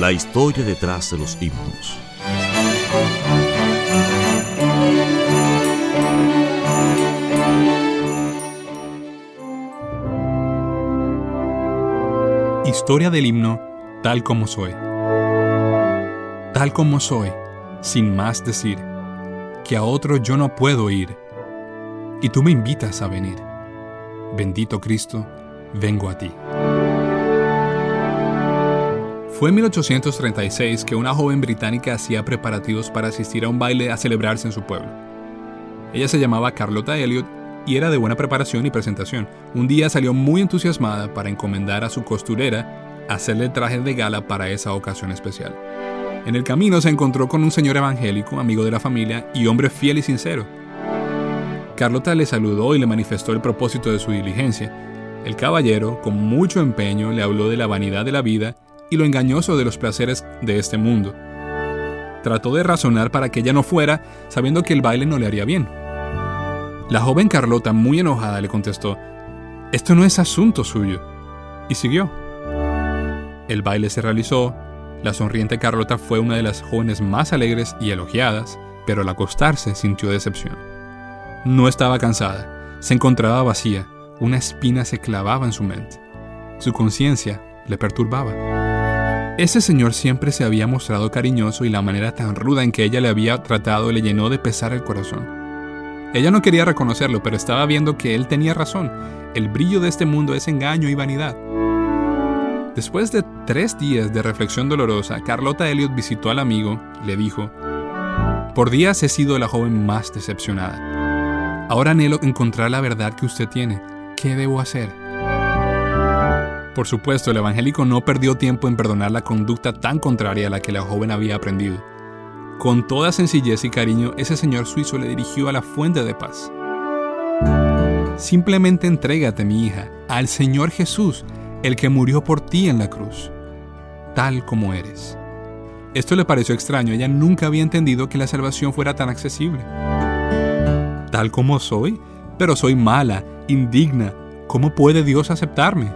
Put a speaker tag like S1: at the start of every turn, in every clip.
S1: La historia detrás de los himnos.
S2: Historia del himno Tal como soy. Tal como soy, sin más decir, que a otro yo no puedo ir, y tú me invitas a venir. Bendito Cristo, vengo a ti. Fue en 1836 que una joven británica hacía preparativos para asistir a un baile a celebrarse en su pueblo. Ella se llamaba Carlota Elliot y era de buena preparación y presentación. Un día salió muy entusiasmada para encomendar a su costurera hacerle traje de gala para esa ocasión especial. En el camino se encontró con un señor evangélico, amigo de la familia y hombre fiel y sincero. Carlota le saludó y le manifestó el propósito de su diligencia. El caballero, con mucho empeño, le habló de la vanidad de la vida y lo engañoso de los placeres de este mundo. Trató de razonar para que ella no fuera, sabiendo que el baile no le haría bien. La joven Carlota, muy enojada, le contestó, Esto no es asunto suyo, y siguió. El baile se realizó, la sonriente Carlota fue una de las jóvenes más alegres y elogiadas, pero al acostarse sintió decepción. No estaba cansada, se encontraba vacía, una espina se clavaba en su mente. Su conciencia le perturbaba. Ese señor siempre se había mostrado cariñoso y la manera tan ruda en que ella le había tratado le llenó de pesar el corazón. Ella no quería reconocerlo, pero estaba viendo que él tenía razón. El brillo de este mundo es engaño y vanidad. Después de tres días de reflexión dolorosa, Carlota Elliot visitó al amigo y le dijo, Por días he sido la joven más decepcionada. Ahora anhelo encontrar la verdad que usted tiene. ¿Qué debo hacer? Por supuesto, el evangélico no perdió tiempo en perdonar la conducta tan contraria a la que la joven había aprendido. Con toda sencillez y cariño, ese señor suizo le dirigió a la fuente de paz. Simplemente entrégate, mi hija, al Señor Jesús, el que murió por ti en la cruz, tal como eres. Esto le pareció extraño, ella nunca había entendido que la salvación fuera tan accesible. Tal como soy, pero soy mala, indigna, ¿cómo puede Dios aceptarme?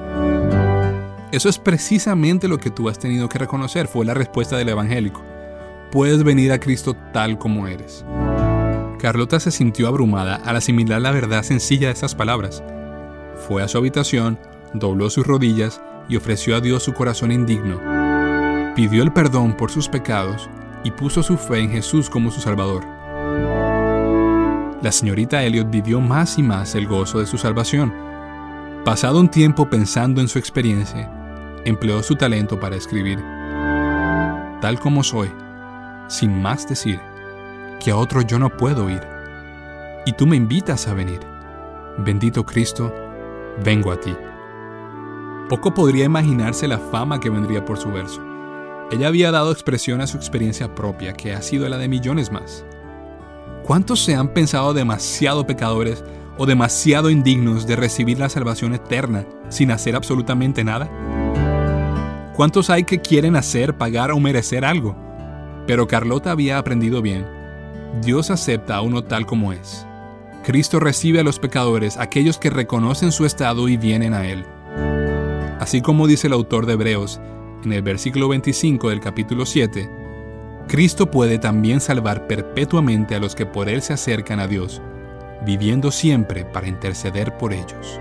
S2: Eso es precisamente lo que tú has tenido que reconocer, fue la respuesta del evangélico. Puedes venir a Cristo tal como eres. Carlota se sintió abrumada al asimilar la verdad sencilla de estas palabras. Fue a su habitación, dobló sus rodillas y ofreció a Dios su corazón indigno. Pidió el perdón por sus pecados y puso su fe en Jesús como su Salvador. La señorita Elliot vivió más y más el gozo de su salvación. Pasado un tiempo pensando en su experiencia, empleó su talento para escribir. Tal como soy, sin más decir, que a otro yo no puedo ir. Y tú me invitas a venir. Bendito Cristo, vengo a ti. Poco podría imaginarse la fama que vendría por su verso. Ella había dado expresión a su experiencia propia, que ha sido la de millones más. ¿Cuántos se han pensado demasiado pecadores o demasiado indignos de recibir la salvación eterna sin hacer absolutamente nada? ¿Cuántos hay que quieren hacer, pagar o merecer algo? Pero Carlota había aprendido bien Dios acepta a uno tal como es. Cristo recibe a los pecadores, aquellos que reconocen su estado y vienen a Él. Así como dice el autor de Hebreos en el versículo 25 del capítulo 7, Cristo puede también salvar perpetuamente a los que por Él se acercan a Dios, viviendo siempre para interceder por ellos.